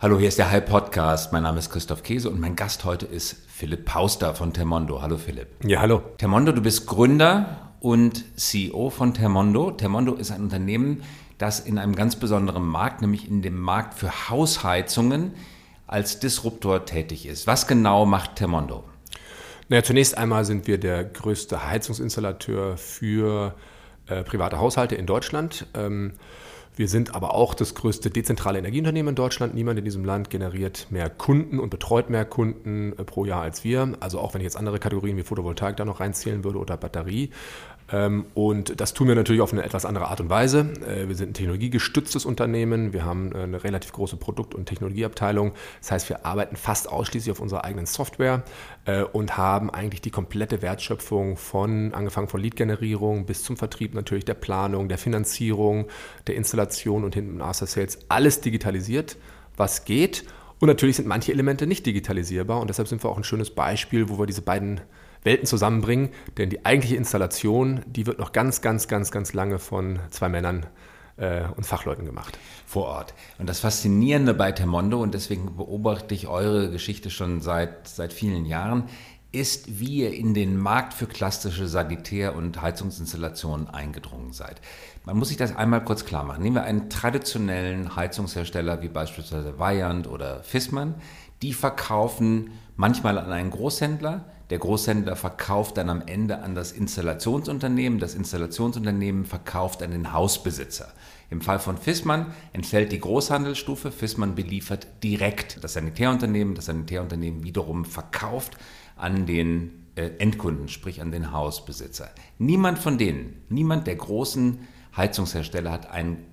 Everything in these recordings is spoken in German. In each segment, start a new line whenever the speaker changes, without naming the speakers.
Hallo, hier ist der High Podcast. Mein Name ist Christoph Käse und mein Gast heute ist Philipp Pauster von Termondo. Hallo Philipp.
Ja, hallo.
Termondo, du bist Gründer und CEO von Termondo. Termondo ist ein Unternehmen, das in einem ganz besonderen Markt, nämlich in dem Markt für Hausheizungen, als Disruptor tätig ist. Was genau macht Termondo?
Naja, zunächst einmal sind wir der größte Heizungsinstallateur für äh, private Haushalte in Deutschland. Ähm, wir sind aber auch das größte dezentrale Energieunternehmen in Deutschland. Niemand in diesem Land generiert mehr Kunden und betreut mehr Kunden äh, pro Jahr als wir. Also auch wenn ich jetzt andere Kategorien wie Photovoltaik da noch reinzählen würde oder Batterie. Ähm, und das tun wir natürlich auf eine etwas andere Art und Weise. Äh, wir sind ein technologiegestütztes Unternehmen. Wir haben äh, eine relativ große Produkt- und Technologieabteilung. Das heißt, wir arbeiten fast ausschließlich auf unserer eigenen Software äh, und haben eigentlich die komplette Wertschöpfung von, angefangen von Lead-Generierung bis zum Vertrieb natürlich der Planung, der Finanzierung, der Installation und hinten After Sales alles digitalisiert, was geht. Und natürlich sind manche Elemente nicht digitalisierbar und deshalb sind wir auch ein schönes Beispiel, wo wir diese beiden Welten zusammenbringen, denn die eigentliche Installation, die wird noch ganz, ganz, ganz, ganz lange von zwei Männern äh, und Fachleuten gemacht.
Vor Ort. Und das Faszinierende bei Termondo, und deswegen beobachte ich eure Geschichte schon seit, seit vielen Jahren, ist, wie ihr in den Markt für klassische Sanitär- und Heizungsinstallationen eingedrungen seid. Man muss sich das einmal kurz klar machen. Nehmen wir einen traditionellen Heizungshersteller wie beispielsweise Weyand oder Fissmann. Die verkaufen manchmal an einen Großhändler, der Großhändler verkauft dann am Ende an das Installationsunternehmen. Das Installationsunternehmen verkauft an den Hausbesitzer. Im Fall von Fissmann entfällt die Großhandelsstufe. Fissmann beliefert direkt das Sanitärunternehmen. Das Sanitärunternehmen wiederum verkauft an den äh, Endkunden, sprich an den Hausbesitzer. Niemand von denen, niemand der großen Heizungshersteller hat einen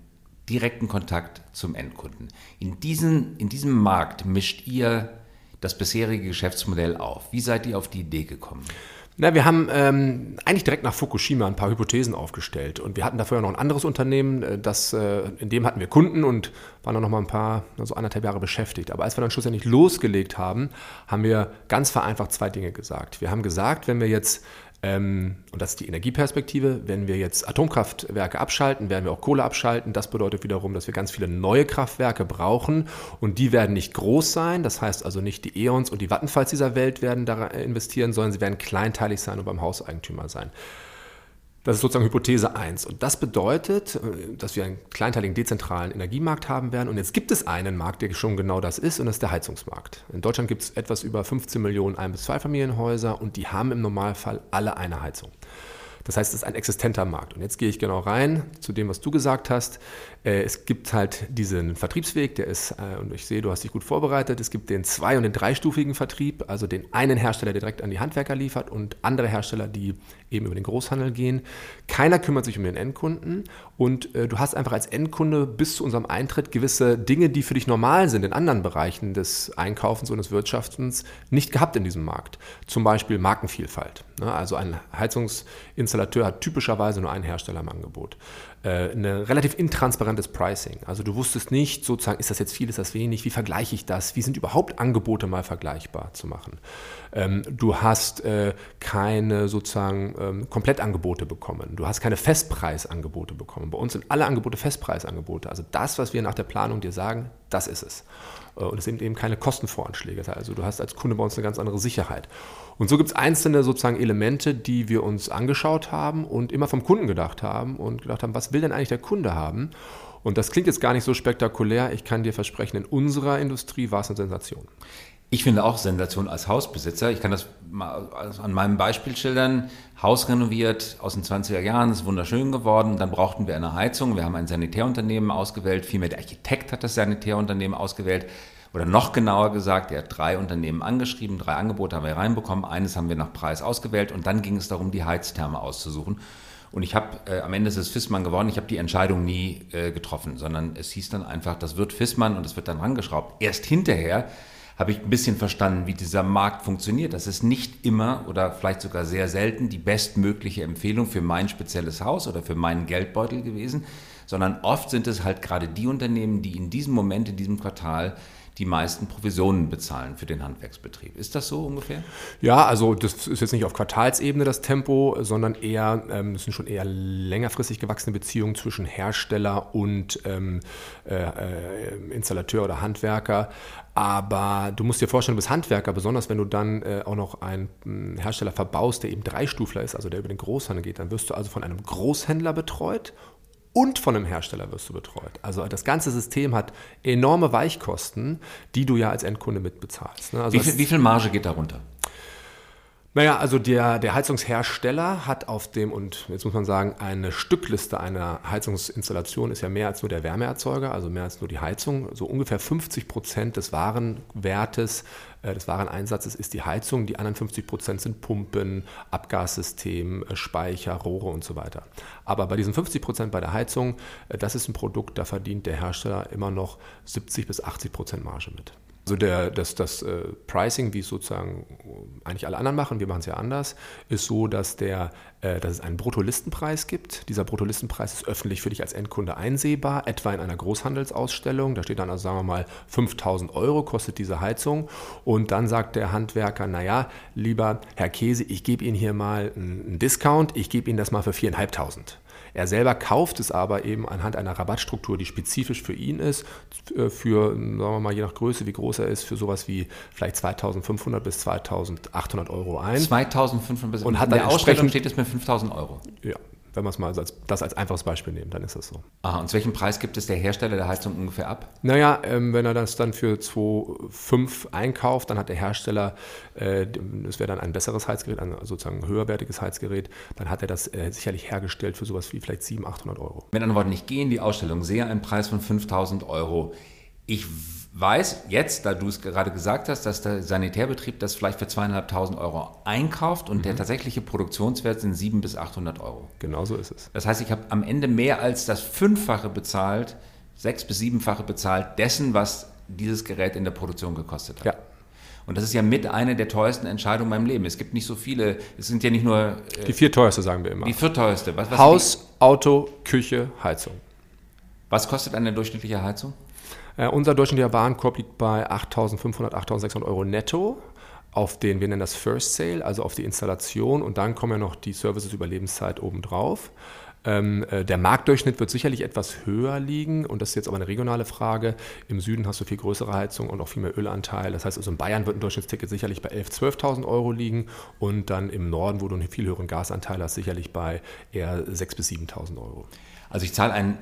direkten Kontakt zum Endkunden. In, diesen, in diesem Markt mischt ihr das bisherige Geschäftsmodell auf? Wie seid ihr auf die Idee gekommen?
Na, wir haben ähm, eigentlich direkt nach Fukushima ein paar Hypothesen aufgestellt und wir hatten dafür noch ein anderes Unternehmen, äh, das, äh, in dem hatten wir Kunden und waren dann noch mal ein paar, so anderthalb Jahre beschäftigt. Aber als wir dann schlussendlich losgelegt haben, haben wir ganz vereinfacht zwei Dinge gesagt. Wir haben gesagt, wenn wir jetzt ähm, und das ist die Energieperspektive. Wenn wir jetzt Atomkraftwerke abschalten, werden wir auch Kohle abschalten. Das bedeutet wiederum, dass wir ganz viele neue Kraftwerke brauchen und die werden nicht groß sein. Das heißt also nicht die E.ONs und die Vattenfalls dieser Welt werden da investieren, sondern sie werden kleinteilig sein und beim Hauseigentümer sein. Das ist sozusagen Hypothese 1. Und das bedeutet, äh, dass wir einen kleinteiligen dezentralen Energiemarkt haben werden. Und jetzt gibt es einen Markt, der schon genau das ist, und das ist der Heizungsmarkt. In Deutschland gibt es etwas über 15 Millionen Ein- bis Zweifamilienhäuser und die haben im Normalfall alle eine Heizung. Das heißt, es ist ein existenter Markt. Und jetzt gehe ich genau rein zu dem, was du gesagt hast. Äh, es gibt halt diesen Vertriebsweg, der ist, äh, und ich sehe, du hast dich gut vorbereitet, es gibt den zwei- und den dreistufigen Vertrieb, also den einen Hersteller, der direkt an die Handwerker liefert und andere Hersteller, die eben über den Großhandel gehen. Keiner kümmert sich um den Endkunden und äh, du hast einfach als Endkunde bis zu unserem Eintritt gewisse Dinge, die für dich normal sind in anderen Bereichen des Einkaufens und des Wirtschaftens, nicht gehabt in diesem Markt. Zum Beispiel Markenvielfalt. Ne? Also ein Heizungsinstallateur hat typischerweise nur einen Hersteller im Angebot. Äh, ein relativ intransparentes Pricing. Also du wusstest nicht sozusagen, ist das jetzt viel, ist das wenig, wie vergleiche ich das, wie sind überhaupt Angebote mal vergleichbar zu machen. Ähm, du hast äh, keine sozusagen ähm, Komplettangebote bekommen, du hast keine Festpreisangebote bekommen. Bei uns sind alle Angebote Festpreisangebote. Also das, was wir nach der Planung dir sagen, das ist es. Äh, und es sind eben keine Kostenvoranschläge. Also du hast als Kunde bei uns eine ganz andere Sicherheit. Und so gibt es einzelne sozusagen Elemente, die wir uns angeschaut haben und immer vom Kunden gedacht haben und gedacht haben, was will denn eigentlich der Kunde haben? Und das klingt jetzt gar nicht so spektakulär. Ich kann dir versprechen, in unserer Industrie war es eine Sensation.
Ich finde auch Sensation als Hausbesitzer. Ich kann das mal an meinem Beispiel schildern. Haus renoviert aus den 20er Jahren, ist wunderschön geworden. Dann brauchten wir eine Heizung. Wir haben ein Sanitärunternehmen ausgewählt. Vielmehr der Architekt hat das Sanitärunternehmen ausgewählt. Oder noch genauer gesagt, er hat drei Unternehmen angeschrieben, drei Angebote haben wir reinbekommen. Eines haben wir nach Preis ausgewählt und dann ging es darum, die Heiztherme auszusuchen. Und ich habe, äh, am Ende ist es Fissmann geworden, ich habe die Entscheidung nie äh, getroffen, sondern es hieß dann einfach, das wird Fissmann und es wird dann rangeschraubt. Erst hinterher habe ich ein bisschen verstanden, wie dieser Markt funktioniert. Das ist nicht immer oder vielleicht sogar sehr selten die bestmögliche Empfehlung für mein spezielles Haus oder für meinen Geldbeutel gewesen, sondern oft sind es halt gerade die Unternehmen, die in diesem Moment, in diesem Quartal die meisten Provisionen bezahlen für den Handwerksbetrieb. Ist das so ungefähr?
Ja, also das ist jetzt nicht auf Quartalsebene das Tempo, sondern eher, ähm, es sind schon eher längerfristig gewachsene Beziehungen zwischen Hersteller und ähm, äh, äh, Installateur oder Handwerker. Aber du musst dir vorstellen, du bist Handwerker, besonders wenn du dann äh, auch noch einen hm, Hersteller verbaust, der eben Dreistufler ist, also der über den Großhandel geht, dann wirst du also von einem Großhändler betreut und von einem Hersteller wirst du betreut. Also das ganze System hat enorme Weichkosten, die du ja als Endkunde mitbezahlst.
Ne? Also wie, viel, wie viel Marge geht darunter?
Naja, also der, der Heizungshersteller hat auf dem, und jetzt muss man sagen, eine Stückliste einer Heizungsinstallation ist ja mehr als nur der Wärmeerzeuger, also mehr als nur die Heizung. So ungefähr 50 Prozent des Warenwertes, äh, des Wareneinsatzes ist die Heizung. Die anderen 50 Prozent sind Pumpen, Abgassystem, äh, Speicher, Rohre und so weiter. Aber bei diesen 50 Prozent bei der Heizung, äh, das ist ein Produkt, da verdient der Hersteller immer noch 70 bis 80 Prozent Marge mit. Also der, das, das äh, Pricing, wie es sozusagen eigentlich alle anderen machen, wir machen es ja anders, ist so, dass, der, äh, dass es einen Bruttolistenpreis gibt. Dieser Bruttolistenpreis ist öffentlich für dich als Endkunde einsehbar, etwa in einer Großhandelsausstellung. Da steht dann also, sagen wir mal, 5000 Euro kostet diese Heizung. Und dann sagt der Handwerker, naja, lieber Herr Käse, ich gebe Ihnen hier mal einen Discount, ich gebe Ihnen das mal für 4.500. Er selber kauft es aber eben anhand einer Rabattstruktur, die spezifisch für ihn ist, äh, für, sagen wir mal, je nach Größe, wie groß er ist, für sowas wie vielleicht 2500 bis 2800 Euro ein.
2500 bis
und hat dann der Ausstellung
steht es mit 5000 Euro.
Ja, wenn wir es mal als, das als einfaches Beispiel nehmen, dann ist das so.
Aha, und zu welchem Preis gibt es der Hersteller der Heizung ungefähr ab?
Naja, ähm, wenn er das dann für 2,5 einkauft, dann hat der Hersteller, äh, das wäre dann ein besseres Heizgerät, ein sozusagen höherwertiges Heizgerät, dann hat er das äh, sicherlich hergestellt für sowas wie vielleicht 700, 800 Euro.
Mit anderen Worten, ich gehe in die Ausstellung, sehe einen Preis von 5000 Euro. Ich weiß jetzt, da du es gerade gesagt hast, dass der Sanitärbetrieb das vielleicht für zweieinhalbtausend Euro einkauft und mhm. der tatsächliche Produktionswert sind 700 bis 800 Euro.
Genau so ist es.
Das heißt, ich habe am Ende mehr als das Fünffache bezahlt, sechs bis siebenfache bezahlt dessen, was dieses Gerät in der Produktion gekostet hat.
Ja.
Und das ist ja mit eine der teuersten Entscheidungen in meinem Leben. Es gibt nicht so viele, es sind ja nicht nur...
Äh, die vier teuerste, sagen wir immer.
Die vier teuerste.
Was, was Haus, Auto, Küche, Heizung.
Was kostet eine durchschnittliche Heizung?
Äh, unser durchschnittlicher Warenkorb liegt bei 8.500, 8.600 Euro netto auf den, wir nennen das First Sale, also auf die Installation und dann kommen ja noch die Services über Lebenszeit obendrauf. Ähm, äh, der Marktdurchschnitt wird sicherlich etwas höher liegen und das ist jetzt aber eine regionale Frage. Im Süden hast du viel größere Heizung und auch viel mehr Ölanteil. Das heißt, also in Bayern wird ein Durchschnittsticket sicherlich bei 11.000, 12.000 Euro liegen und dann im Norden, wo du einen viel höheren Gasanteil hast, sicherlich bei eher 6.000 bis 7.000 Euro.
Also ich zahle einen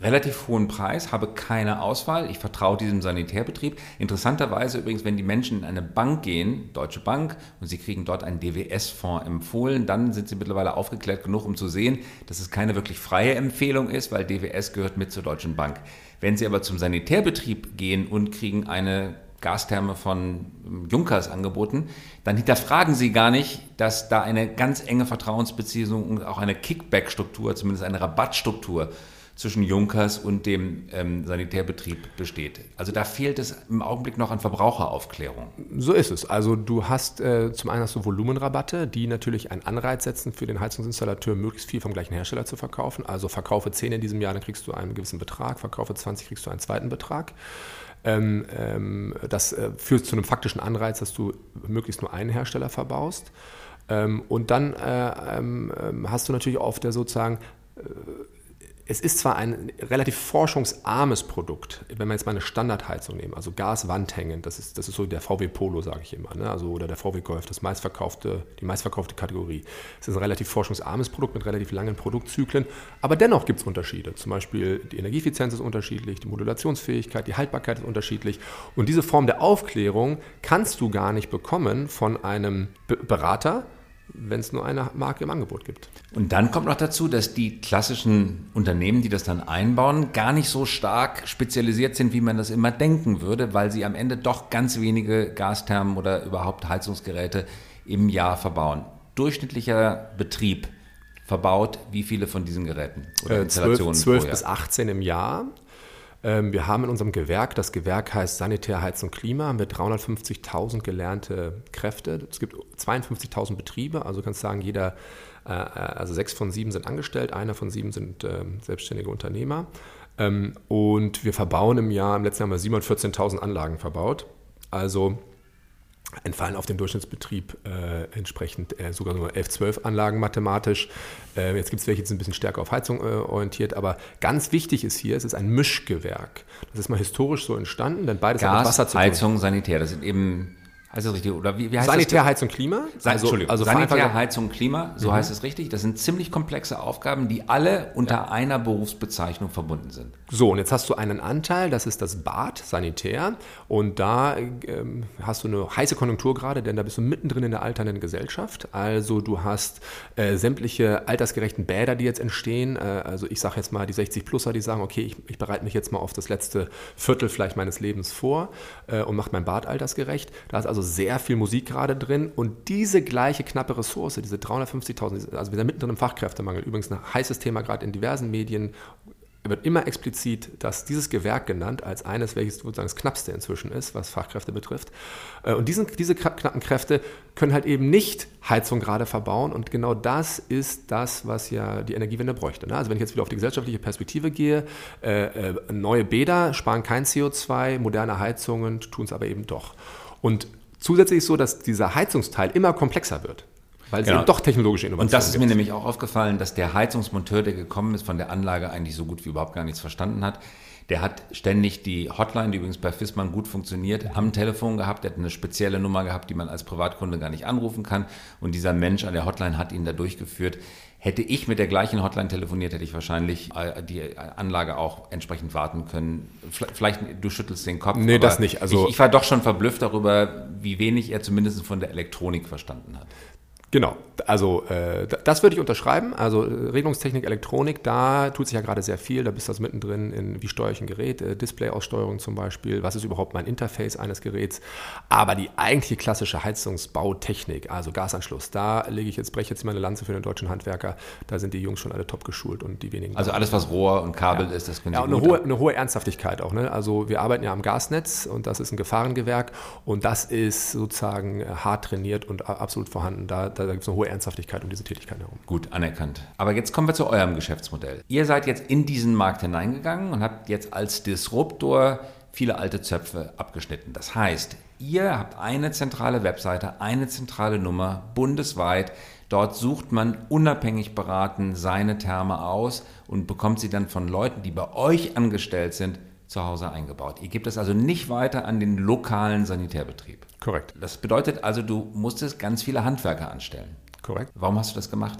relativ hohen Preis, habe keine Auswahl, ich vertraue diesem Sanitärbetrieb. Interessanterweise übrigens, wenn die Menschen in eine Bank gehen, Deutsche Bank, und sie kriegen dort einen DWS-Fonds empfohlen, dann sind sie mittlerweile aufgeklärt genug, um zu sehen, dass es keine wirklich freie Empfehlung ist, weil DWS gehört mit zur Deutschen Bank. Wenn sie aber zum Sanitärbetrieb gehen und kriegen eine Gastherme von Junkers angeboten, dann hinterfragen sie gar nicht, dass da eine ganz enge Vertrauensbeziehung und auch eine Kickback-Struktur, zumindest eine Rabattstruktur zwischen Junkers und dem ähm, Sanitärbetrieb besteht. Also da fehlt es im Augenblick noch an Verbraucheraufklärung.
So ist es. Also du hast äh, zum einen hast du Volumenrabatte, die natürlich einen Anreiz setzen für den Heizungsinstallateur, möglichst viel vom gleichen Hersteller zu verkaufen. Also verkaufe 10 in diesem Jahr, dann kriegst du einen gewissen Betrag, verkaufe 20, kriegst du einen zweiten Betrag. Ähm, ähm, das äh, führt zu einem faktischen Anreiz, dass du möglichst nur einen Hersteller verbaust. Ähm, und dann äh, ähm, ähm, hast du natürlich auf der sozusagen äh, es ist zwar ein relativ forschungsarmes Produkt, wenn wir jetzt mal eine Standardheizung nehmen, also Gaswandhängen, das ist, das ist so der VW Polo, sage ich immer, ne? also, oder der VW Golf, das meistverkaufte, die meistverkaufte Kategorie. Es ist ein relativ forschungsarmes Produkt mit relativ langen Produktzyklen, aber dennoch gibt es Unterschiede. Zum Beispiel die Energieeffizienz ist unterschiedlich, die Modulationsfähigkeit, die Haltbarkeit ist unterschiedlich und diese Form der Aufklärung kannst du gar nicht bekommen von einem Berater, wenn es nur eine Marke im Angebot gibt.
Und dann kommt noch dazu, dass die klassischen Unternehmen, die das dann einbauen, gar nicht so stark spezialisiert sind, wie man das immer denken würde, weil sie am Ende doch ganz wenige Gasthermen oder überhaupt Heizungsgeräte im Jahr verbauen. Durchschnittlicher Betrieb verbaut wie viele von diesen Geräten
oder äh, Installationen? 12, 12 bis 18 im Jahr. Ähm, wir haben in unserem Gewerk, das Gewerk heißt Sanitär, Heiz und Klima, haben wir 350.000 gelernte Kräfte. Es gibt 52.000 Betriebe, also kannst sagen, jeder, äh, äh, also sechs von sieben sind angestellt, einer von sieben sind ähm, selbstständige Unternehmer. Ähm, und wir verbauen im Jahr, im letzten Jahr haben wir 714.000 Anlagen verbaut. Also entfallen auf den Durchschnittsbetrieb äh, entsprechend äh, sogar nur 11, 12 Anlagen mathematisch. Äh, jetzt gibt es welche, die sind ein bisschen stärker auf Heizung äh, orientiert, aber ganz wichtig ist hier, es ist ein Mischgewerk. Das ist mal historisch so entstanden, denn beides
Gas, hat mit Wasser zu tun. Heizung, Sanitär, das sind eben Heißt das richtig? Oder wie, wie heißt
Sanitär, das? Heizung, Klima?
Also, Entschuldigung, also Sanitär, Heizung, Klima, so mhm. heißt es richtig. Das sind ziemlich komplexe Aufgaben, die alle unter ja. einer Berufsbezeichnung verbunden sind.
So, und jetzt hast du einen Anteil, das ist das Bad, Sanitär. Und da ähm, hast du eine heiße Konjunktur gerade, denn da bist du mittendrin in der alternden Gesellschaft. Also du hast äh, sämtliche altersgerechten Bäder, die jetzt entstehen. Äh, also ich sage jetzt mal die 60-Pluser, die sagen, okay, ich, ich, bereite mich jetzt mal auf das letzte Viertel vielleicht meines Lebens vor äh, und mache mein Bad altersgerecht. Da ist also also sehr viel Musik gerade drin und diese gleiche knappe Ressource, diese 350.000, also wir sind mittendrin im Fachkräftemangel, übrigens ein heißes Thema gerade in diversen Medien, wird immer explizit, dass dieses Gewerk genannt als eines, welches sozusagen das knappste inzwischen ist, was Fachkräfte betrifft. Äh, und diesen, diese knappen Kräfte können halt eben nicht Heizung gerade verbauen. Und genau das ist das, was ja die Energiewende bräuchte. Ne? Also wenn ich jetzt wieder auf die gesellschaftliche Perspektive gehe, äh, äh, neue Bäder sparen kein CO2, moderne Heizungen tun es aber eben doch. Und Zusätzlich so, dass dieser Heizungsteil immer komplexer wird. Weil es genau. eben doch technologische Innovationen
Und das ist gibt. mir nämlich auch aufgefallen, dass der Heizungsmonteur, der gekommen ist, von der Anlage eigentlich so gut wie überhaupt gar nichts verstanden hat. Der hat ständig die Hotline, die übrigens bei Fissmann gut funktioniert, am Telefon gehabt. Der hat eine spezielle Nummer gehabt, die man als Privatkunde gar nicht anrufen kann. Und dieser Mensch an der Hotline hat ihn da durchgeführt. Hätte ich mit der gleichen Hotline telefoniert, hätte ich wahrscheinlich äh, die Anlage auch entsprechend warten können. Vielleicht, du schüttelst den Kopf.
Nee, das nicht.
Also ich, ich war doch schon verblüfft darüber, wie wenig er zumindest von der Elektronik verstanden hat.
Genau, also äh, das würde ich unterschreiben. Also äh, Regelungstechnik, Elektronik, da tut sich ja gerade sehr viel. Da bist du also mittendrin in, wie steuere ich ein Gerät, äh, Display-Aussteuerung zum Beispiel, was ist überhaupt mein Interface eines Geräts. Aber die eigentliche klassische Heizungsbautechnik, also Gasanschluss, da lege ich jetzt, breche jetzt meine Lanze für den deutschen Handwerker. Da sind die Jungs schon alle top geschult und die wenigen.
Also alles, was Rohr und Kabel ja. ist, das können
sie Ja, und eine hohe, eine hohe, Ernsthaftigkeit auch. Ne? Also wir arbeiten ja am Gasnetz und das ist ein Gefahrengewerk und das ist sozusagen hart trainiert und absolut vorhanden. Da da, gibt es eine hohe Ernsthaftigkeit um diese Tätigkeit herum.
Gut, anerkannt. Aber jetzt kommen wir zu eurem Geschäftsmodell. Ihr seid jetzt in diesen Markt hineingegangen und habt jetzt als Disruptor viele alte Zöpfe abgeschnitten. Das heißt, ihr habt eine zentrale Webseite, eine zentrale Nummer bundesweit. Dort sucht man unabhängig beraten seine Therme aus und bekommt sie dann von Leuten, die bei euch angestellt sind, zu Hause eingebaut. Ihr gebt es also nicht weiter an den lokalen Sanitärbetrieb.
Korrekt.
Das bedeutet also, du musstest ganz viele Handwerker anstellen.
Korrekt.
Warum hast du das gemacht?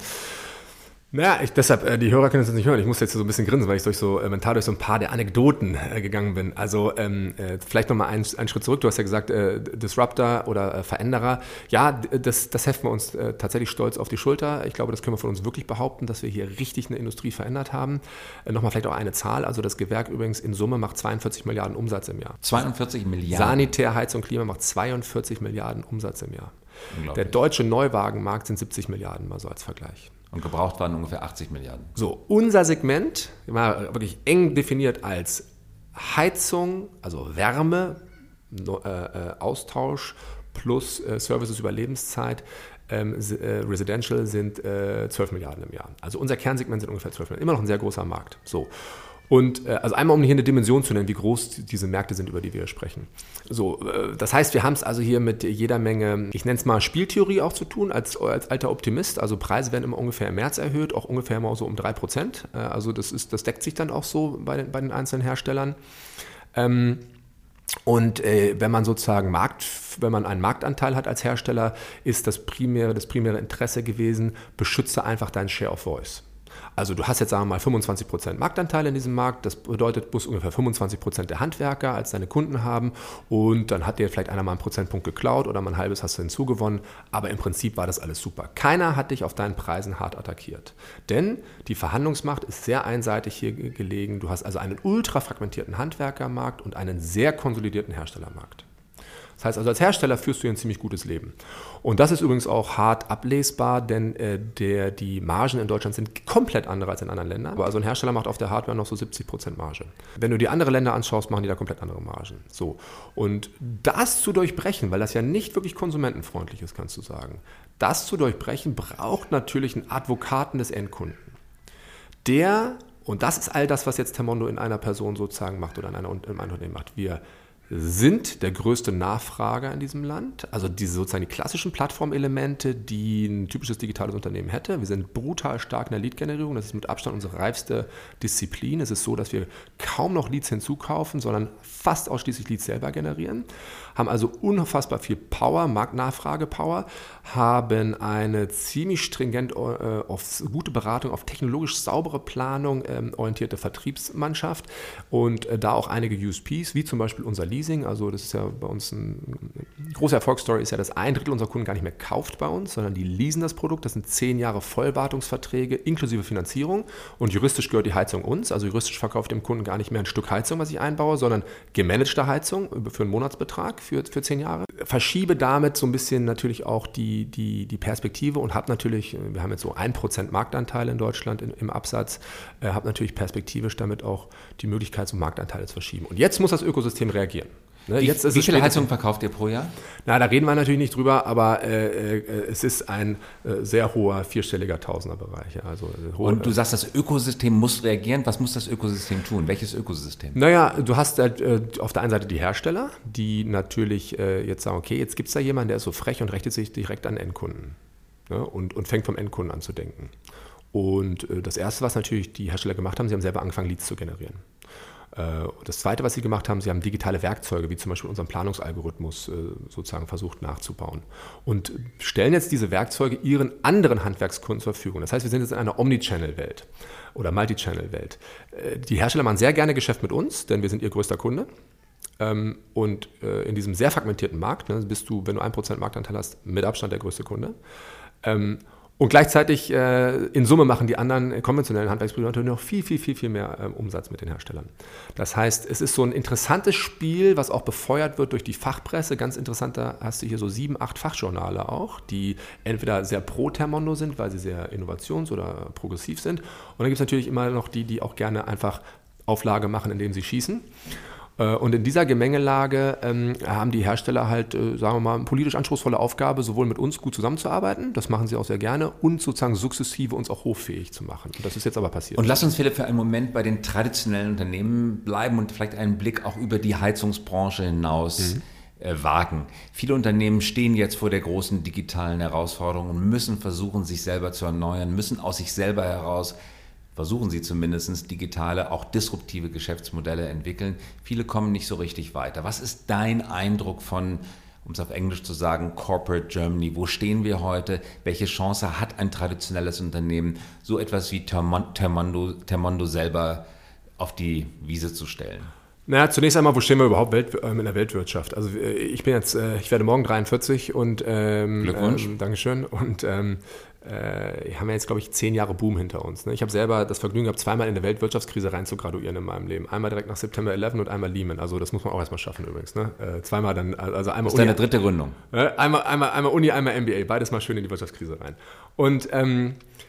Naja, ich, deshalb, äh, die Hörer können es jetzt nicht hören. Ich muss jetzt so ein bisschen grinsen, weil ich durch so äh, mental durch so ein paar der Anekdoten äh, gegangen bin. Also ähm, äh, vielleicht nochmal einen, einen Schritt zurück. Du hast ja gesagt, äh, Disruptor oder äh, Veränderer. Ja, das, das heften wir uns äh, tatsächlich stolz auf die Schulter. Ich glaube, das können wir von uns wirklich behaupten, dass wir hier richtig eine Industrie verändert haben. Äh, nochmal vielleicht auch eine Zahl. Also das Gewerk übrigens in Summe macht 42 Milliarden Umsatz im Jahr.
42 Milliarden?
Sanitär, Heizung, Klima macht 42 Milliarden Umsatz im Jahr. Der deutsche Neuwagenmarkt sind 70 Milliarden, mal so als Vergleich.
Und gebraucht waren ungefähr 80 Milliarden.
So, unser Segment war wirklich eng definiert als Heizung, also Wärme, äh, äh, Austausch plus äh, Services über Lebenszeit. Ähm, äh, Residential sind 12 äh, Milliarden im Jahr. Also unser Kernsegment sind ungefähr 12 Milliarden. Immer noch ein sehr großer Markt. So. Und äh, also einmal, um hier eine Dimension zu nennen, wie groß diese Märkte sind, über die wir sprechen. So, äh, das heißt, wir haben es also hier mit jeder Menge, ich nenne es mal Spieltheorie auch zu tun, als, als alter Optimist. Also Preise werden immer ungefähr im März erhöht, auch ungefähr immer so um 3%. Äh, also das, ist, das deckt sich dann auch so bei den, bei den einzelnen Herstellern. Ähm, und äh, wenn man sozusagen Markt, wenn man einen Marktanteil hat als Hersteller, ist das primäre, das primäre Interesse gewesen, beschütze einfach deinen Share of Voice. Also du hast jetzt sagen wir mal 25% Marktanteil in diesem Markt, das bedeutet, du musst ungefähr 25% der Handwerker als deine Kunden haben und dann hat dir vielleicht einer mal einen Prozentpunkt geklaut oder mal ein halbes hast du hinzugewonnen, aber im Prinzip war das alles super. Keiner hat dich auf deinen Preisen hart attackiert, denn die Verhandlungsmacht ist sehr einseitig hier gelegen. Du hast also einen ultra fragmentierten Handwerkermarkt und einen sehr konsolidierten Herstellermarkt. Das heißt also, als Hersteller führst du ein ziemlich gutes Leben. Und das ist übrigens auch hart ablesbar, denn äh, der, die Margen in Deutschland sind komplett andere als in anderen Ländern. Aber also ein Hersteller macht auf der Hardware noch so 70% Marge. Wenn du die anderen Länder anschaust, machen die da komplett andere Margen. So. Und das zu durchbrechen, weil das ja nicht wirklich konsumentenfreundlich ist, kannst du sagen, das zu durchbrechen braucht natürlich einen Advokaten des Endkunden. Der Und das ist all das, was jetzt Termondo in einer Person sozusagen macht oder in, in einem Unternehmen macht. Wir sind der größte Nachfrager in diesem Land. Also diese sozusagen die klassischen Plattformelemente, die ein typisches digitales Unternehmen hätte. Wir sind brutal stark in der Lead-Generierung. Das ist mit Abstand unsere reifste Disziplin. Es ist so, dass wir kaum noch Leads hinzukaufen, sondern fast ausschließlich Leads selber generieren. Haben also unfassbar viel Power, Marktnachfrage-Power, haben eine ziemlich stringent äh, auf gute Beratung, auf technologisch saubere Planung ähm, orientierte Vertriebsmannschaft und äh, da auch einige USPs, wie zum Beispiel unser Lead Leasing. Also das ist ja bei uns ein, eine große Erfolgsstory ist ja, dass ein Drittel unserer Kunden gar nicht mehr kauft bei uns, sondern die leasen das Produkt. Das sind zehn Jahre Vollwartungsverträge inklusive Finanzierung und juristisch gehört die Heizung uns. Also juristisch verkauft dem Kunden gar nicht mehr ein Stück Heizung, was ich einbaue, sondern gemanagte Heizung für einen Monatsbetrag für, für zehn Jahre. Verschiebe damit so ein bisschen natürlich auch die, die, die Perspektive und habe natürlich, wir haben jetzt so ein Prozent Marktanteil in Deutschland in, im Absatz, äh, habe natürlich perspektivisch damit auch die Möglichkeit, so Marktanteile zu verschieben. Und jetzt muss das Ökosystem reagieren.
Ne, wie, wie viele Heizungen verkauft ihr pro Jahr?
Na, da reden wir natürlich nicht drüber, aber äh, äh, es ist ein äh, sehr hoher vierstelliger Tausenderbereich. Also,
äh, hohe, Und du sagst, das Ökosystem muss reagieren. Was muss das Ökosystem tun? Welches Ökosystem?
Naja, du hast äh, auf der einen Seite die Hersteller, die natürlich jetzt sagen, okay, jetzt gibt es da jemanden, der ist so frech und richtet sich direkt an Endkunden ne? und, und fängt vom Endkunden an zu denken. Und das Erste, was natürlich die Hersteller gemacht haben, sie haben selber angefangen, Leads zu generieren. Äh, das Zweite, was sie gemacht haben, sie haben digitale Werkzeuge, wie zum Beispiel unseren Planungsalgorithmus, äh, sozusagen versucht nachzubauen. Und stellen jetzt diese Werkzeuge ihren anderen Handwerkskunden zur Verfügung. Das heißt, wir sind jetzt in einer Omnichannel-Welt oder Multichannel-Welt. Äh, die Hersteller machen sehr gerne Geschäft mit uns, denn wir sind ihr größter Kunde. Ähm, und in diesem sehr fragmentierten Markt ne, bist du, wenn du 1% Marktanteil hast, mit Abstand der größte Kunde. Und gleichzeitig äh, in Summe machen die anderen konventionellen Handwerksbetriebe natürlich noch viel, viel, viel, viel mehr äh, Umsatz mit den Herstellern. Das heißt, es ist so ein interessantes Spiel, was auch befeuert wird durch die Fachpresse. Ganz interessant, da hast du hier so sieben, acht Fachjournale auch, die entweder sehr pro Termondo sind, weil sie sehr innovations- oder progressiv sind. Und dann gibt es natürlich immer noch die, die auch gerne einfach Auflage machen, indem sie schießen. Äh, und in dieser Gemengelage ähm, haben die Hersteller halt, äh, sagen wir mal, eine politisch anspruchsvolle Aufgabe, sowohl mit uns gut zusammenzuarbeiten, das machen sie auch sehr gerne, und sozusagen sukzessive uns auch hochfähig zu machen. Und das ist jetzt aber passiert.
Und lass uns, Philipp, für einen Moment bei den traditionellen Unternehmen bleiben und vielleicht einen Blick auch über die Heizungsbranche hinaus. Mhm äh, wagen. Viele Unternehmen stehen jetzt vor der großen digitalen Herausforderung und müssen versuchen, sich selber zu erneuern, müssen aus sich selber heraus versuchen sie zumindest digitale, auch disruptive Geschäftsmodelle entwickeln. Viele kommen nicht so richtig weiter. Was ist dein Eindruck von, um es auf Englisch zu sagen, Corporate Germany? Wo stehen wir heute? Welche Chance hat ein traditionelles Unternehmen, so etwas wie Termondo, Termondo selber auf die Wiese zu stellen?
Naja, zunächst einmal, wo stehen wir überhaupt äh, in der Weltwirtschaft? Also äh, ich bin jetzt, äh, ich werde morgen 43 und ähm,
Glückwunsch.
Ähm, Dankeschön. Und ähm, äh, haben wir jetzt, glaube ich, zehn Jahre Boom hinter uns. Ne? Ich habe selber das Vergnügen gehabt, zweimal in eine Weltwirtschaftskrise reinzugraduieren in meinem Leben. Einmal direkt nach September 11 und einmal Lehman. Also das muss man auch erstmal schaffen übrigens. Ne? Äh, zweimal dann, also einmal
das ist Uni. deine dritte Gründung.
Äh, einmal, einmal, einmal Uni, einmal MBA. Beides mal schön in die Wirtschaftskrise rein. Und ähm, äh,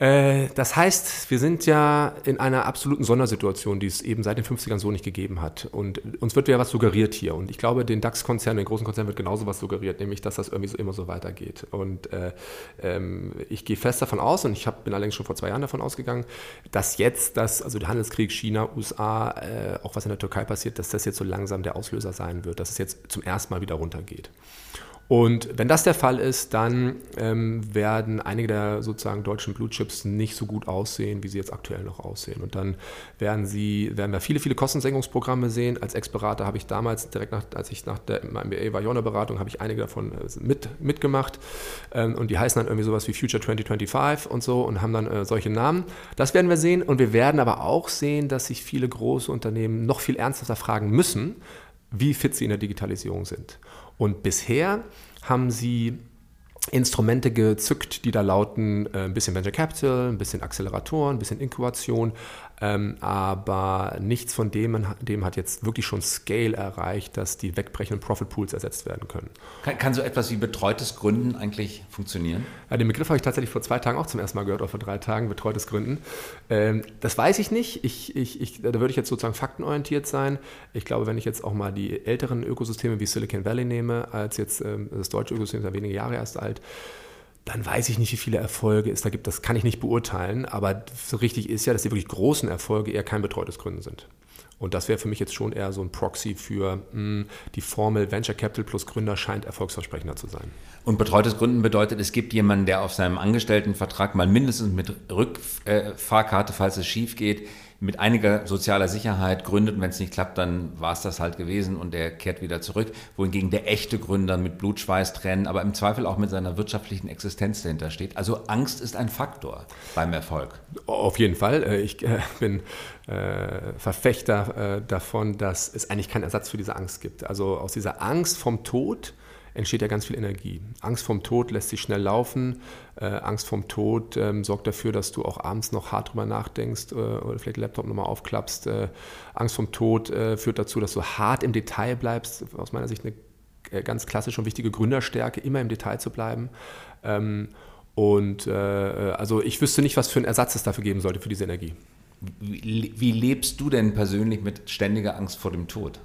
das heißt, wir sind ja in einer absoluten Sondersituation, die es eben seit den 50ern so nicht gegeben hat. Und uns wird ja was suggeriert hier. Und ich glaube, den DAX-Konzernen, den großen Konzernen wird genauso was suggeriert, nämlich, dass das irgendwie so, immer so weitergeht. Und äh, ähm, ich gehe fest davon aus, und ich hab, bin allerdings schon vor zwei Jahren davon ausgegangen, dass jetzt das, also der Handelskrieg China, USA, äh, auch was in der Türkei passiert, dass das jetzt so langsam der Auslöser sein wird, dass es jetzt zum ersten Mal wieder runtergeht. Und wenn das der Fall ist, dann ähm, werden einige der sozusagen deutschen Blue Chips nicht so gut aussehen, wie sie jetzt aktuell noch aussehen. Und dann werden sie, werden wir viele, viele Kostensenkungsprogramme sehen. Als Ex-Berater habe ich damals, direkt nach, als ich nach der MBA war, Beratung, habe ich einige davon äh, mit, mitgemacht. Ähm, und die heißen dann irgendwie sowas wie Future 2025 und so und haben dann äh, solche Namen. Das werden wir sehen. Und wir werden aber auch sehen, dass sich viele große Unternehmen noch viel ernsthafter fragen müssen, wie fit sie in der Digitalisierung sind. Und bisher haben sie Instrumente gezückt, die da lauten, äh, ein bisschen Venture Capital, ein bisschen Acceleratoren, ein bisschen Inkubation, ähm, aber nichts von dem, dem hat jetzt wirklich schon Scale erreicht, dass die wegbrechenden Profit Pools ersetzt werden können.
Kann, kann so etwas wie betreutes Gründen eigentlich funktionieren?
Ja, den Begriff habe ich tatsächlich vor zwei Tagen auch zum ersten Mal gehört, oder vor drei Tagen, betreutes Gründen. Ähm, das weiß ich nicht. Ich, ich, ich, da würde ich jetzt sozusagen faktenorientiert sein. Ich glaube, wenn ich jetzt auch mal die älteren Ökosysteme wie Silicon Valley nehme, als jetzt ähm, das deutsche Ökosystem ist ja wenige Jahre erst alt, dann weiß ich nicht, wie viele Erfolge es da gibt. Das kann ich nicht beurteilen. Aber so richtig ist ja, dass die wirklich großen Erfolge eher kein betreutes Gründen sind. Und das wäre für mich jetzt schon eher so ein Proxy für mh, hm, die Formel Venture Capital plus Gründer scheint erfolgsversprechender zu sein.
Und betreutes Gründen bedeutet, es gibt jemanden, der auf seinem Angestelltenvertrag mal mindestens mit Rückfahrkarte, falls es schief geht, mit einiger sozialer Sicherheit gründet und wenn es nicht klappt, dann war es das halt gewesen und er kehrt wieder zurück. Wohingegen der echte Gründer mit Blutschweiß trennen, aber im Zweifel auch mit seiner wirtschaftlichen Existenz dahinter steht. Also Angst ist ein Faktor beim Erfolg.
Auf jeden Fall. Äh, ich äh, bin äh, Verfechter davon, dass es eigentlich keinen Ersatz für diese Angst gibt. Also aus dieser Angst vom Tod entsteht ja ganz viel Energie. Angst vorm Tod lässt sich schnell laufen. Äh, Angst vorm Tod ähm, sorgt dafür, dass du auch abends noch hart drüber nachdenkst äh, oder vielleicht den Laptop nochmal aufklappst. Äh, Angst vorm Tod äh, führt dazu, dass du hart im Detail bleibst. Aus meiner Sicht eine äh, ganz klassische und wichtige Gründerstärke, immer im Detail zu bleiben. Ähm, und äh, also ich wüsste nicht, was für einen Ersatz es dafür geben sollte für diese Energie.
Wie, lebst du denn persönlich mit ständiger Angst vor dem Tod?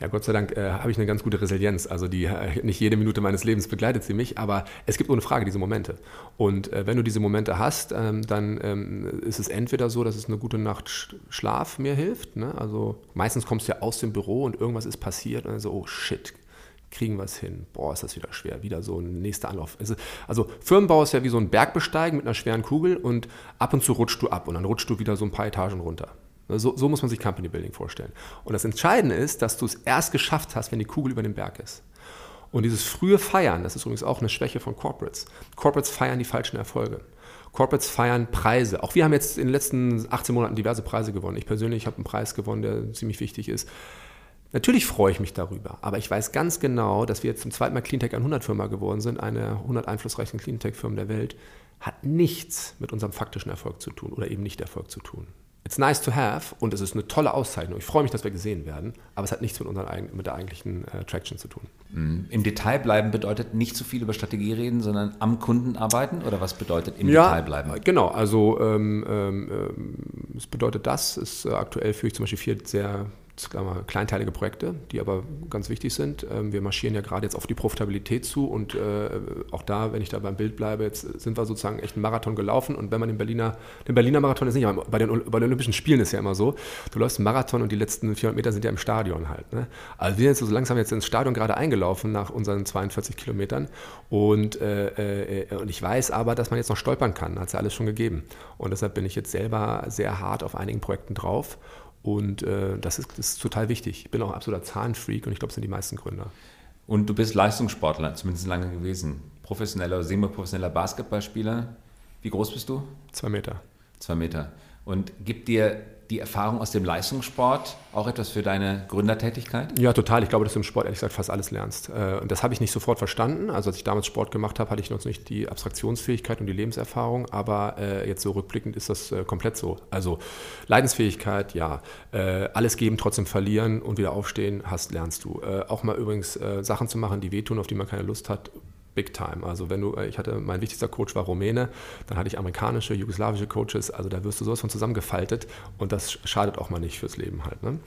Ja, Gott sei Dank äh, habe ich eine ganz gute Resilienz. Also die, äh, nicht jede Minute meines Lebens begleitet sie mich, aber es gibt ohne Frage diese Momente. Und äh, wenn du diese Momente hast, ähm, dann ähm, ist es entweder so, dass es eine gute Nacht Schlaf mir hilft. Ne? Also meistens kommst du ja aus dem Büro und irgendwas ist passiert und dann so, oh shit, kriegen wir es hin. Boah, ist das wieder schwer. Wieder so ein nächster Anlauf. Also Firmenbau ist ja wie so ein Bergbesteigen mit einer schweren Kugel und ab und zu rutschst du ab und dann rutschst du wieder so ein paar Etagen runter. So, so muss man sich Company Building vorstellen. Und das Entscheidende ist, dass du es erst geschafft hast, wenn die Kugel über dem Berg ist. Und dieses frühe Feiern, das ist übrigens auch eine Schwäche von Corporates. Corporates feiern die falschen Erfolge. Corporates feiern Preise. Auch wir haben jetzt in den letzten 18 Monaten diverse Preise gewonnen. Ich persönlich habe einen Preis gewonnen, der ziemlich wichtig ist. Natürlich freue ich mich darüber, aber ich weiß ganz genau, dass wir jetzt zum zweiten Mal Cleantech 100 Firma geworden sind, eine 100 einflussreichsten Cleantech-Firmen der Welt, hat nichts mit unserem faktischen Erfolg zu tun oder eben nicht Erfolg zu tun. It's nice to have und es ist eine tolle Auszeichnung. Ich freue mich, dass wir gesehen werden, aber es hat nichts mit, unseren, mit der eigentlichen äh, Traction zu tun.
Mhm. Im Detail bleiben bedeutet nicht zu viel über Strategie reden, sondern am Kunden arbeiten oder was bedeutet im
ja,
Detail bleiben?
Genau, also ähm, ähm, ähm es bedeutet das. Ist, äh, aktuell führe ich zum Beispiel vier sehr kleinteilige Projekte, die aber ganz wichtig sind. Ähm, wir marschieren ja gerade jetzt auf die Profitabilität zu und äh, auch da, wenn ich da beim Bild bleibe, jetzt sind wir sozusagen echt einen Marathon gelaufen und wenn man den Berliner, den Berliner Marathon ist nicht, aber bei den, bei den Olympischen Spielen ist ja immer so, du läufst einen Marathon und die letzten 400 Meter sind ja im Stadion halt. Ne? Also wir sind jetzt so langsam jetzt ins Stadion gerade eingelaufen nach unseren 42 Kilometern und, äh, äh, und ich weiß aber, dass man jetzt noch stolpern kann, hat es ja alles schon gegeben und deshalb bin ich jetzt selber sehr hart auf einigen Projekten drauf und äh, das, ist, das, ist, total wichtig. Ich bin auch ein absoluter Zahlenfreak und ich glaube, das sind die meisten Gründer.
Und du bist Leistungssportler, zumindest lange gewesen. Professioneller, semi-professioneller Basketballspieler. Wie groß bist du?
Zwei Meter.
Zwei Meter. Und gibt dir die Erfahrung aus dem Leistungssport auch etwas für deine Gründertätigkeit?
Ja, total. Ich glaube, dass du im Sport ehrlich gesagt fast alles lernst. Äh, und das habe ich nicht sofort verstanden. Also als ich damals Sport gemacht habe, hatte ich noch nicht die Abstraktionsfähigkeit und die Lebenserfahrung. Aber äh, jetzt so rückblickend ist das äh, komplett so. Also Leidensfähigkeit, ja. Alles geben, trotzdem verlieren und wieder aufstehen, hast, lernst du. Auch mal übrigens Sachen zu machen, die wehtun, auf die man keine Lust hat, Big time. Also wenn du, äh, ich hatte, mein wichtigster Coach war Rumäne, dann hatte ich amerikanische, jugoslawische Coaches, also da wirst du sowas von zusammengefaltet und das schadet auch mal nicht fürs Leben halt. Ne?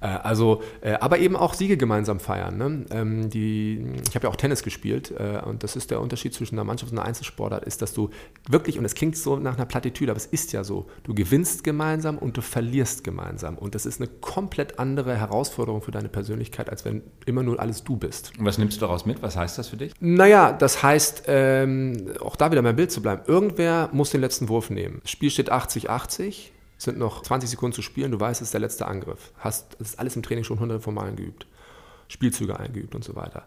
Äh, also, äh, aber eben auch Siege gemeinsam feiern. Ne? Ähm, die, ich habe ja auch Tennis gespielt äh, und das ist der Unterschied zwischen einer Mannschaft und einer Einzelsportart, ist, dass du wirklich, und es klingt so nach einer Plattitüde, aber es ist ja so, du gewinnst gemeinsam und du verlierst gemeinsam. Und das ist eine komplett andere Herausforderung für deine Persönlichkeit, als wenn immer nur alles du bist.
Und was nimmst du daraus mit? Was heißt das für dich?
Naja, das heißt, ähm, auch da wieder mein Bild zu bleiben, irgendwer muss den letzten Wurf nehmen. Das Spiel steht 80-80 sind noch 20 Sekunden zu spielen, du weißt, es ist der letzte Angriff. Hast, das ist alles im Training schon hunderte von Malen geübt. Spielzüge eingeübt und so weiter.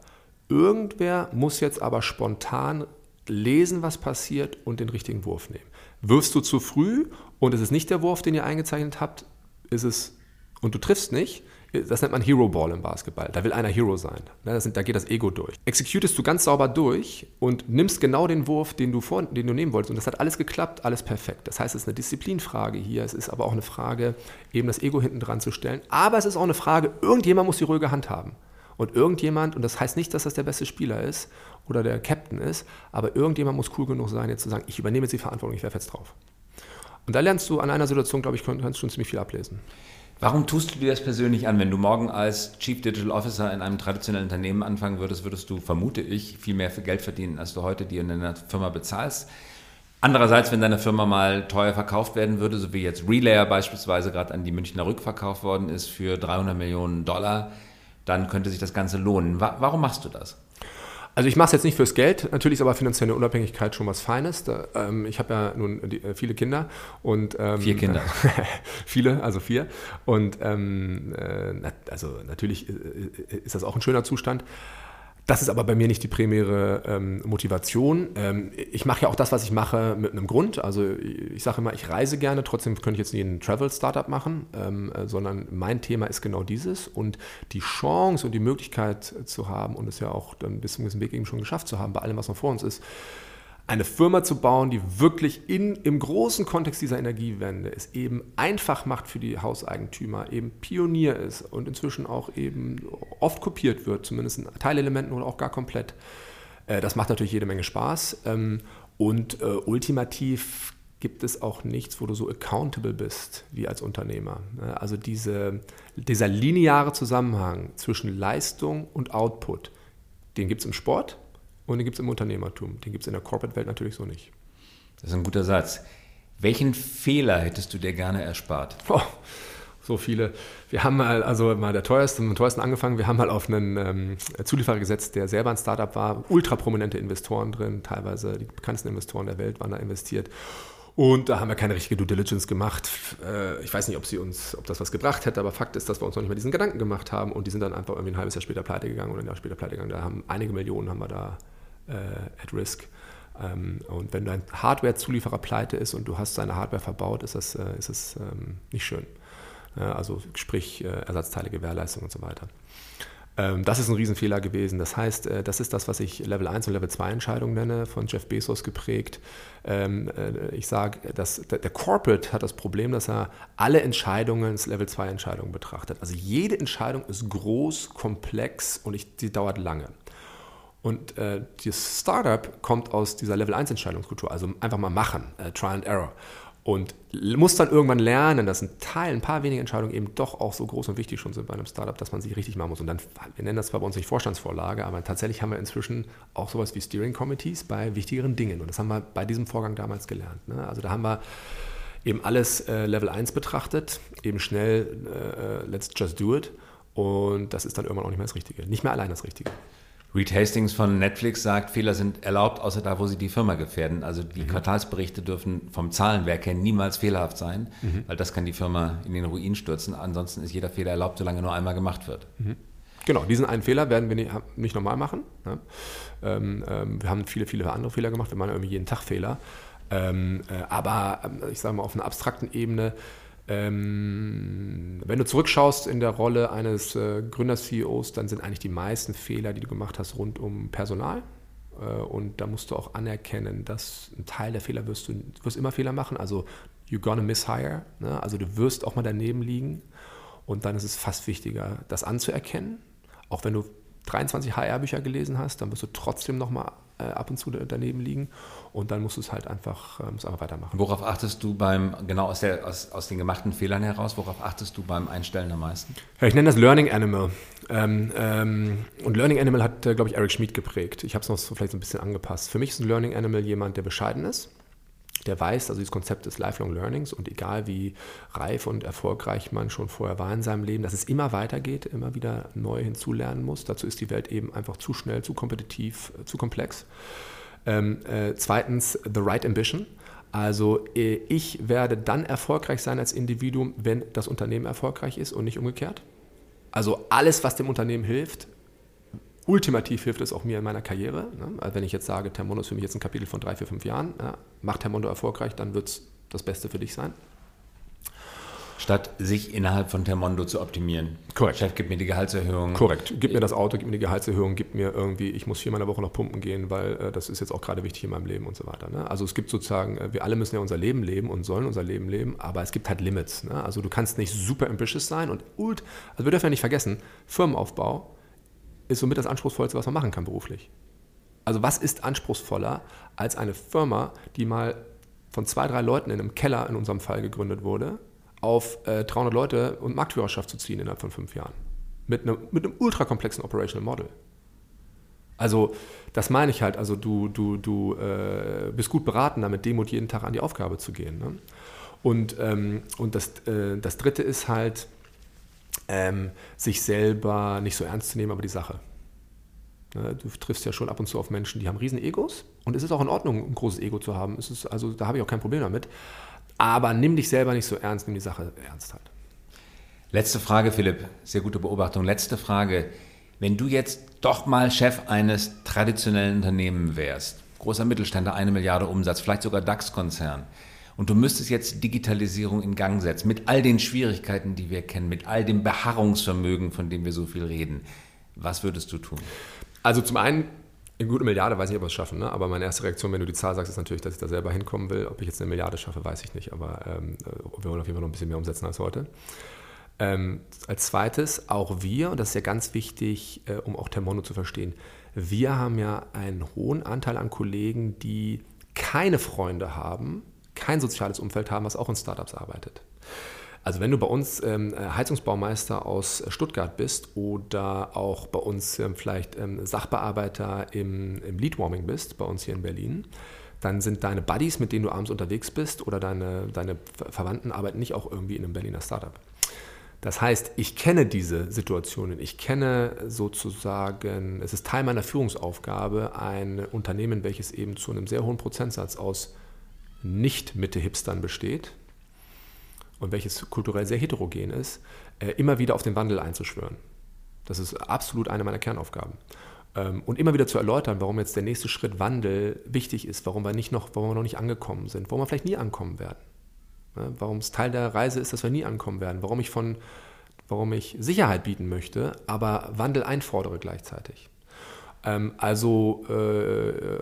Irgendwer muss jetzt aber spontan lesen, was passiert und den richtigen Wurf nehmen. Wirfst du zu früh und es ist nicht der Wurf, den ihr eingezeichnet habt, ist es und du triffst nicht, das nennt man Hero Ball im Basketball. Da will einer Hero sein. Ne, sind, da geht das Ego durch. Executest du ganz sauber durch und nimmst genau den Wurf, den du, vor, den du nehmen wolltest. Und das hat alles geklappt, alles perfekt. Das heißt, es ist eine Disziplinfrage hier. Es ist aber auch eine Frage, eben das Ego hinten dran zu stellen. Aber es ist auch eine Frage, irgendjemand muss die ruhige Hand haben. Und irgendjemand, und das heißt nicht, dass das der beste Spieler ist oder der Captain ist, aber irgendjemand muss cool genug sein, jetzt zu sagen, ich übernehme jetzt die Verantwortung, ich werfe jetzt drauf. Und da lernst du an einer Situation, glaube ich, kannst schon ziemlich viel ablesen.
Warum tust du dir das persönlich an? Wenn du morgen als Chief Digital Officer in einem traditionellen Unternehmen anfangen würdest, würdest du, vermute ich, viel mehr für Geld verdienen, als du heute dir in deiner Firma bezahlst. Andererseits, wenn deine Firma mal teuer verkauft werden würde, so wie jetzt Relayer beispielsweise gerade an die Münchner Rück verkauft worden ist für 300 Millionen Dollar, dann könnte sich das Ganze lohnen. Warum machst du das?
Also ich mache es jetzt nicht fürs Geld, natürlich ist aber finanzielle Unabhängigkeit schon was Feines. Da, ähm, ich habe ja nun die, äh, viele Kinder und
ähm, vier Kinder,
viele, also vier und ähm, äh, also natürlich äh, äh, ist das auch ein schöner Zustand. Das ist aber bei mir nicht die primäre ähm, Motivation. Ähm, ich mache ja auch das, was ich mache, mit einem Grund. Also ich sage immer, ich reise gerne, trotzdem könnte ich jetzt nie ein Travel-Startup machen, ähm, äh, sondern mein Thema ist genau dieses. Und die Chance und die Möglichkeit zu haben und es ja auch dann bis zum Weg eben schon geschafft zu haben, bei allem, was noch vor uns ist, eine Firma zu bauen, die wirklich in, im großen Kontext dieser Energiewende es eben einfach macht für die Hauseigentümer, eben Pionier ist und inzwischen auch eben oft kopiert wird, zumindest in Teilelementen oder auch gar komplett. Äh, das macht natürlich jede Menge Spaß. Ähm, und äh, ultimativ gibt es auch nichts, wo du so accountable bist wie als Unternehmer. Ne? Also diese, dieser lineare Zusammenhang zwischen Leistung und Output, den gibt es im Sport, und den gibt es im Unternehmertum. Den gibt es in der Corporate-Welt natürlich so nicht.
Das ist ein guter Satz. Welchen Fehler hättest du dir gerne erspart?
Oh, so viele. Wir haben mal, also mal der teuerste, dem teuersten angefangen. Wir haben mal auf einen ähm, Zulieferer gesetzt, der selber ein Startup war. Ultra prominente Investoren drin, teilweise die bekanntesten Investoren der Welt waren da investiert. Und da haben wir keine richtige Due Diligence gemacht. Äh, ich weiß nicht, ob, sie uns, ob das was gebracht hätte, aber Fakt ist, dass wir uns noch nicht mal diesen Gedanken gemacht haben und die sind dann einfach irgendwie ein halbes Jahr später pleite gegangen oder ein Jahr später pleite gegangen. Da haben einige Millionen haben wir da äh, at risk. Ähm, und wenn dein Hardware-Zulieferer pleite ist und du hast seine Hardware verbaut, ist das, äh, ist das ähm, nicht schön. also sprich Ersatzteile, Gewährleistung und so weiter. Ähm, das ist ein Riesenfehler gewesen. Das heißt, äh, das ist das, was ich Level 1 und Level 2 Entscheidungen nenne, von Jeff Bezos geprägt. Ähm, äh, ich sage, der Corporate hat das Problem, dass er alle Entscheidungen als Level 2 Entscheidungen betrachtet. Also jede Entscheidung ist groß, komplex und ich, die dauert lange. Und äh, das Startup kommt aus dieser Level 1 Entscheidungskultur, also einfach mal machen, äh, Try and Error. Und muss dann irgendwann lernen, dass ein Teil, ein paar wenige Entscheidungen eben doch auch so groß und wichtig schon sind bei einem Startup, dass man sie richtig machen muss. Und dann, wir nennen das zwar bei uns nicht Vorstandsvorlage, aber tatsächlich haben wir inzwischen auch sowas wie Steering Committees bei wichtigeren Dingen. Und das haben wir bei diesem Vorgang damals gelernt. Ne? Also da haben wir eben alles äh, Level 1 betrachtet, eben schnell, äh, äh, let's just do it. Und das ist dann irgendwann auch nicht mehr das Richtige. Nicht mehr allein das Richtige.
Reed Hastings von Netflix sagt, Fehler sind erlaubt, außer da, wo sie die Firma gefährden. Also die mhm. Quartalsberichte dürfen vom Zahlenwerk her niemals fehlerhaft sein, mhm. weil das kann die Firma in den Ruin stürzen. Ansonsten ist jeder Fehler erlaubt, solange nur einmal gemacht wird.
Mhm. Genau, diesen einen Fehler werden wir nicht, nicht normal machen. Ne? Ähm, ähm, wir haben viele, viele andere Fehler gemacht. Wir machen irgendwie jeden Tag Fehler. Ähm, äh, aber ähm, ich sage mal, auf einer abstrakten Ebene ähm, wenn du zurückschaust in der Rolle eines äh, Gründer-CEOs, dann sind eigentlich die meisten Fehler, die du gemacht hast, rund um Personal. Äh, und da musst du auch anerkennen, dass ein Teil der Fehler wirst du, wirst immer Fehler machen. Also you're gonna misshire. Ne? Also du wirst auch mal daneben liegen. Und dann ist es fast wichtiger, das anzuerkennen. Auch wenn du 23 HR-Bücher gelesen hast, dann wirst du trotzdem nochmal äh, ab und zu daneben liegen und dann musst du es halt einfach, äh, musst einfach weitermachen.
Worauf achtest du beim, genau aus, der, aus, aus den gemachten Fehlern heraus, worauf achtest du beim Einstellen am meisten?
Ja, ich nenne das Learning Animal. Ähm, ähm, und Learning Animal hat, äh, glaube ich, Eric Schmid geprägt. Ich habe es noch so vielleicht so ein bisschen angepasst. Für mich ist ein Learning Animal jemand, der bescheiden ist, der weiß, also dieses Konzept des Lifelong Learnings und egal wie reif und erfolgreich man schon vorher war in seinem Leben, dass es immer weitergeht, immer wieder neu hinzulernen muss. Dazu ist die Welt eben einfach zu schnell, zu kompetitiv, äh, zu komplex. Ähm, äh, zweitens, the right ambition. Also äh, ich werde dann erfolgreich sein als Individuum, wenn das Unternehmen erfolgreich ist und nicht umgekehrt. Also alles, was dem Unternehmen hilft, ultimativ hilft es auch mir in meiner Karriere. Ne? Also wenn ich jetzt sage, Termondo ist für mich jetzt ein Kapitel von drei, vier, fünf Jahren, ja, macht Termondo erfolgreich, dann wird es das Beste für dich sein
statt sich innerhalb von Termondo zu optimieren.
Korrekt.
Chef, gib mir die Gehaltserhöhung.
Korrekt. Gib mir das Auto, gib mir die Gehaltserhöhung, gib mir irgendwie, ich muss viermal in der Woche noch pumpen gehen, weil äh, das ist jetzt auch gerade wichtig in meinem Leben und so weiter. Ne? Also es gibt sozusagen, äh, wir alle müssen ja unser Leben leben und sollen unser Leben leben, aber es gibt halt Limits. Ne? Also du kannst nicht super ambitious sein und ult, also wir dürfen ja nicht vergessen, Firmenaufbau ist somit das Anspruchsvollste, was man machen kann beruflich. Also was ist anspruchsvoller als eine Firma, die mal von zwei, drei Leuten in einem Keller in unserem Fall gegründet wurde, auf äh, 300 Leute und Marktführerschaft zu ziehen innerhalb von fünf Jahren. Mit einem, mit einem ultrakomplexen Operational Model. Also das meine ich halt, also du, du, du äh, bist gut beraten, damit dem und jeden Tag an die Aufgabe zu gehen. Ne? Und, ähm, und das, äh, das Dritte ist halt, ähm, sich selber nicht so ernst zu nehmen, aber die Sache. Ne? Du triffst ja schon ab und zu auf Menschen, die haben riesen Egos und es ist auch in Ordnung, ein großes Ego zu haben. Es ist, also da habe ich auch kein Problem damit. Aber nimm dich selber nicht so ernst, nimm die Sache ernst halt.
Letzte Frage, Philipp. Sehr gute Beobachtung. Letzte Frage. Wenn du jetzt doch mal Chef eines traditionellen Unternehmens wärst, großer Mittelständler, eine Milliarde Umsatz, vielleicht sogar DAX-Konzern, und du müsstest jetzt Digitalisierung in Gang setzen, mit all den Schwierigkeiten, die wir kennen, mit all dem Beharrungsvermögen, von dem wir so viel reden, was würdest du tun?
Also zum einen eine gute Milliarde weiß ich ob wir es schaffen, ne? aber meine erste Reaktion, wenn du die Zahl sagst, ist natürlich, dass ich da selber hinkommen will. Ob ich jetzt eine Milliarde schaffe, weiß ich nicht, aber ähm, wir wollen auf jeden Fall noch ein bisschen mehr umsetzen als heute. Ähm, als zweites, auch wir, und das ist ja ganz wichtig, äh, um auch Termono zu verstehen, wir haben ja einen hohen Anteil an Kollegen, die keine Freunde haben, kein soziales Umfeld haben, was auch in Startups arbeitet. Also wenn du bei uns ähm, Heizungsbaumeister aus Stuttgart bist oder auch bei uns ähm, vielleicht ähm, Sachbearbeiter im, im Leadwarming bist, bei uns hier in Berlin, dann sind deine Buddies, mit denen du abends unterwegs bist oder deine, deine Verwandten arbeiten nicht auch irgendwie in einem Berliner Startup. Das heißt, ich kenne diese Situationen, ich kenne sozusagen, es ist Teil meiner Führungsaufgabe, ein Unternehmen, welches eben zu einem sehr hohen Prozentsatz aus Nicht-Mitte-Hipstern besteht, und welches kulturell sehr heterogen ist, äh, immer wieder auf den Wandel einzuschwören. Das ist absolut eine meiner Kernaufgaben. Ähm, und immer wieder zu erläutern, warum jetzt der nächste Schritt Wandel wichtig ist, warum wir, nicht noch, warum wir noch nicht angekommen sind, warum wir vielleicht nie ankommen werden. Warum es Teil der Reise ist, dass wir nie ankommen werden, warum ich, von, warum ich Sicherheit bieten möchte, aber Wandel einfordere gleichzeitig. Ähm, also äh, äh,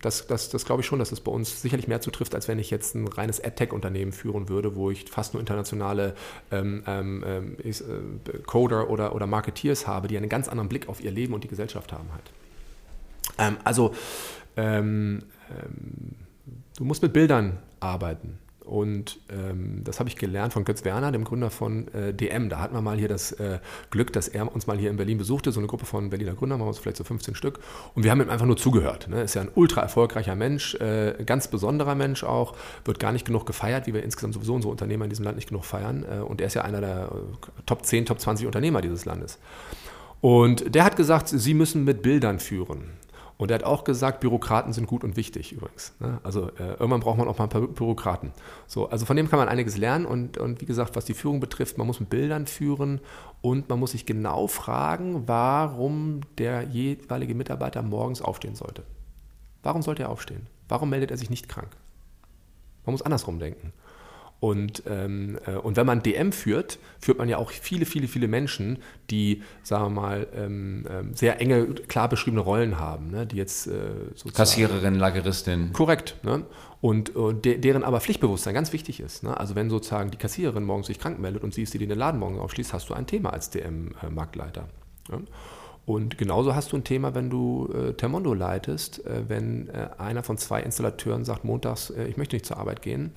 das, das, das glaube ich schon, dass es bei uns sicherlich mehr zutrifft, als wenn ich jetzt ein reines AdTech-Unternehmen führen würde, wo ich fast nur internationale ähm, ähm, ähm äh, Coder oder, oder Marketeers habe, die einen ganz anderen Blick auf ihr Leben und die Gesellschaft haben halt. Ähm, also ähm, du musst mit Bildern arbeiten. Und ähm, das habe ich gelernt von Götz Werner, dem Gründer von äh, DM. Da hatten wir mal hier das äh, Glück, dass er uns mal hier in Berlin besuchte, so eine Gruppe von Berliner Gründern, waren wir vielleicht so 15 Stück. Und wir haben ihm einfach nur zugehört. Ne? Ist ja ein ultra erfolgreicher Mensch, äh, ganz besonderer Mensch auch, wird gar nicht genug gefeiert, wie wir insgesamt sowieso unsere Unternehmer in diesem Land nicht genug feiern. Äh, und er ist ja einer der äh, Top 10, Top 20 Unternehmer dieses Landes. Und der hat gesagt, sie müssen mit Bildern führen. Und er hat auch gesagt, Bürokraten sind gut und wichtig übrigens. Ne? Also äh, irgendwann braucht man auch mal ein paar Bürokraten. So, also von dem kann man einiges lernen und, und wie gesagt, was die Führung betrifft, man muss mit Bildern führen und man muss sich genau fragen, warum der jeweilige Mitarbeiter morgens aufstehen sollte. Warum sollte er aufstehen? Warum meldet er sich nicht krank? Man muss andersrum denken. Und, ähm, äh, und wenn man DM führt, führt man ja auch viele, viele, viele Menschen, die, sagen wir mal, ähm, ähm, sehr enge, klar beschriebene Rollen haben, ne? die jetzt äh,
sozusagen, Kassiererin, Lageristin.
Korrekt. Ne? Und, und de deren aber Pflichtbewusstsein ganz wichtig ist. Ne? Also wenn sozusagen die Kassiererin morgens sich krank meldet und sie ist die, die den Laden morgens aufschließt, hast du ein Thema als DM-Marktleiter. Äh, ne? Und genauso hast du ein Thema, wenn du äh, Termondo leitest, äh, wenn äh, einer von zwei Installateuren sagt, montags, äh, ich möchte nicht zur Arbeit gehen,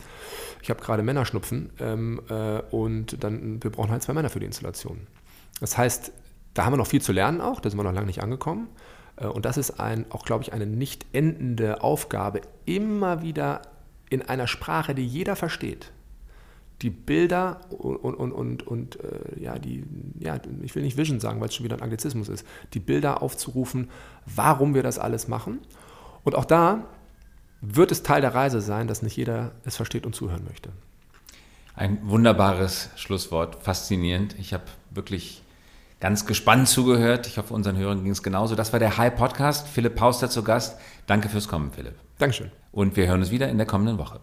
ich habe gerade Männerschnupfen ähm, äh, und dann, wir brauchen halt zwei Männer für die Installation. Das heißt, da haben wir noch viel zu lernen auch, da sind wir noch lange nicht angekommen. Äh, und das ist ein, auch, glaube ich, eine nicht endende Aufgabe, immer wieder in einer Sprache, die jeder versteht, die Bilder und, und, und, und äh, ja, die, ja, ich will nicht Vision sagen, weil es schon wieder ein Anglizismus ist, die Bilder aufzurufen, warum wir das alles machen. Und auch da wird es Teil der Reise sein, dass nicht jeder es versteht und zuhören möchte.
Ein wunderbares Schlusswort, faszinierend. Ich habe wirklich ganz gespannt zugehört. Ich hoffe, unseren Hörern ging es genauso. Das war der High Podcast. Philipp Pauster zu Gast. Danke fürs Kommen, Philipp.
Dankeschön.
Und wir hören uns wieder in der kommenden Woche.